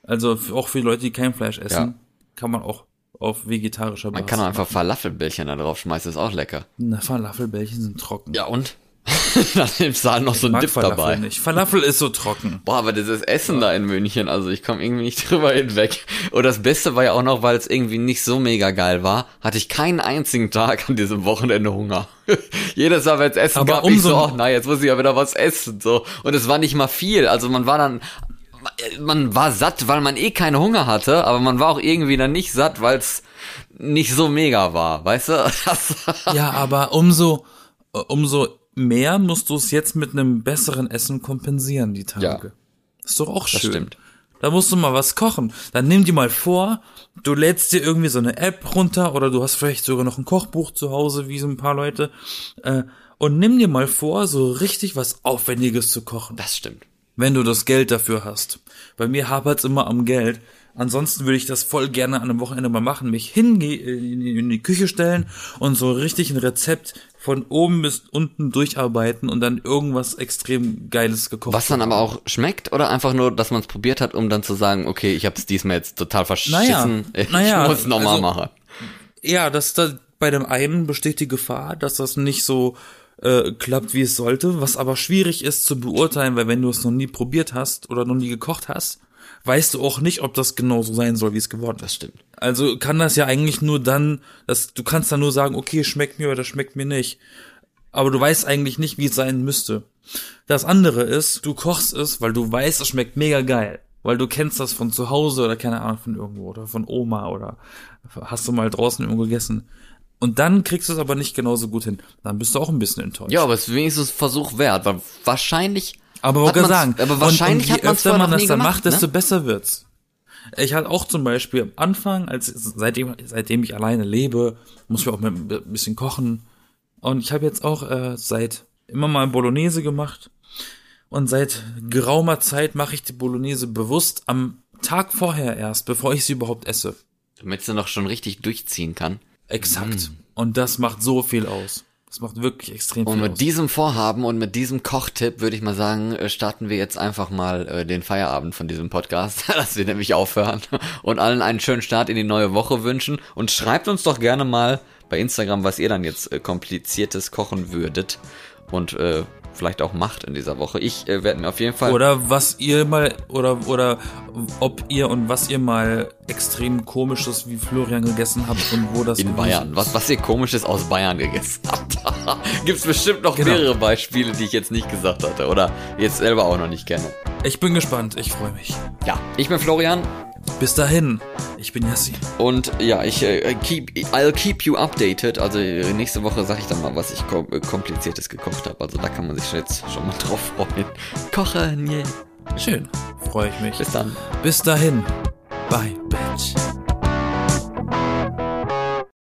Also auch für Leute, die kein Fleisch essen, Ja. kann man auch auf vegetarischer Man Basis. kann auch einfach Falafelbällchen da drauf schmeißen, ist auch lecker. Na, Falafelbällchen sind trocken. Ja und? Dann im Saal noch so ein Dip Falafel dabei. nicht. Falafel ist so trocken. Boah, aber dieses Essen da in München, also ich komme irgendwie nicht drüber hinweg. Und das Beste war ja auch noch, weil es irgendwie nicht so mega geil war, hatte ich keinen einzigen Tag an diesem Wochenende Hunger. Jedes Mal, wenn es Essen Aber gab, ich so, umso- oh, na, jetzt muss ich ja wieder was essen, so. Und es war nicht mal viel, also man war dann, man war satt, weil man eh keinen Hunger hatte, aber man war auch irgendwie dann nicht satt, weil es nicht so mega war, weißt du? Das, Ja, aber umso, umso mehr musst du es jetzt mit einem besseren Essen kompensieren, die Tage. Ja. Ist doch auch schön. stimmt. Da musst du mal was kochen. Dann nimm dir mal vor, du lädst dir irgendwie so eine App runter oder du hast vielleicht sogar noch ein Kochbuch zu Hause, wie so ein paar Leute. Äh, und nimm dir mal vor, so richtig was Aufwendiges zu kochen. das stimmt. wenn du das Geld dafür hast. Bei mir hapert's immer am Geld. Ansonsten würde ich das voll gerne an einem Wochenende mal machen, mich hinge in die- in die Küche stellen und so richtig ein Rezept von oben bis unten durcharbeiten und dann irgendwas extrem Geiles gekocht. Was dann aber auch schmeckt oder einfach nur, dass man es probiert hat, um dann zu sagen, okay, ich habe es diesmal jetzt total verschissen, Naja, ich naja, muss nochmal also- machen. Ja, das da bei dem einen besteht die Gefahr, dass das nicht so äh, klappt, wie es sollte, was aber schwierig ist zu beurteilen, weil wenn du es noch nie probiert hast oder noch nie gekocht hast, weißt du auch nicht, ob das genau so sein soll, wie es geworden ist. Das stimmt. Also kann das ja eigentlich nur dann, dass du kannst dann nur sagen, okay, schmeckt mir oder schmeckt mir nicht. Aber du weißt eigentlich nicht, wie es sein müsste. Das andere ist, du kochst es, weil du weißt, es schmeckt mega geil. Weil du kennst das von zu Hause oder keine Ahnung von irgendwo oder von Oma oder hast du mal draußen irgendwo gegessen. Und dann kriegst du es aber nicht genauso gut hin. Dann bist du auch ein bisschen enttäuscht. Ja, aber es ist wenigstens Versuch wert, weil wahrscheinlich. Aber hat wollte sagen, aber wahrscheinlich und, und hat je man's öfter man das dann gemacht, macht, desto ne? besser wird's. Ich hatte auch zum Beispiel am Anfang, als seitdem seitdem ich alleine lebe, muss ich auch mit ein bisschen kochen. Und ich habe jetzt auch äh, seit immer mal Bolognese gemacht. Und seit geraumer Zeit mache ich die Bolognese bewusst am Tag vorher erst, bevor ich sie überhaupt esse. Damit sie noch schon richtig durchziehen kann. Exakt. Und das macht so viel aus. Das macht wirklich extrem Und viel mit aus. diesem Vorhaben und mit diesem Kochtipp würde ich mal sagen, äh, starten wir jetzt einfach mal äh, den Feierabend von diesem Podcast, dass wir nämlich aufhören und allen einen schönen Start in die neue Woche wünschen und schreibt uns doch gerne mal bei Instagram, was ihr dann jetzt äh, kompliziertes kochen würdet und äh, vielleicht auch macht in dieser Woche. Ich äh, werde mir auf jeden Fall Oder was ihr mal, oder, oder ob ihr und was ihr mal extrem komisches wie Florian gegessen habt und wo das in Bayern, ist. was was ihr komisches aus Bayern gegessen habt. Gibt's bestimmt noch Genau. mehrere Beispiele, die ich jetzt nicht gesagt hatte oder jetzt selber auch noch nicht kenne. Ich bin gespannt, ich freue mich. Ja, ich bin Florian Bis dahin, ich bin Yassin. Und ja, ich äh, keep, I'll keep you updated. Also äh, nächste Woche sage ich dann mal, was ich kom äh, kompliziertes gekocht habe. Also da kann man sich jetzt schon mal drauf freuen. Kochen, yeah. Schön, freue ich mich. Bis dann. Bis dahin, bye, bitch.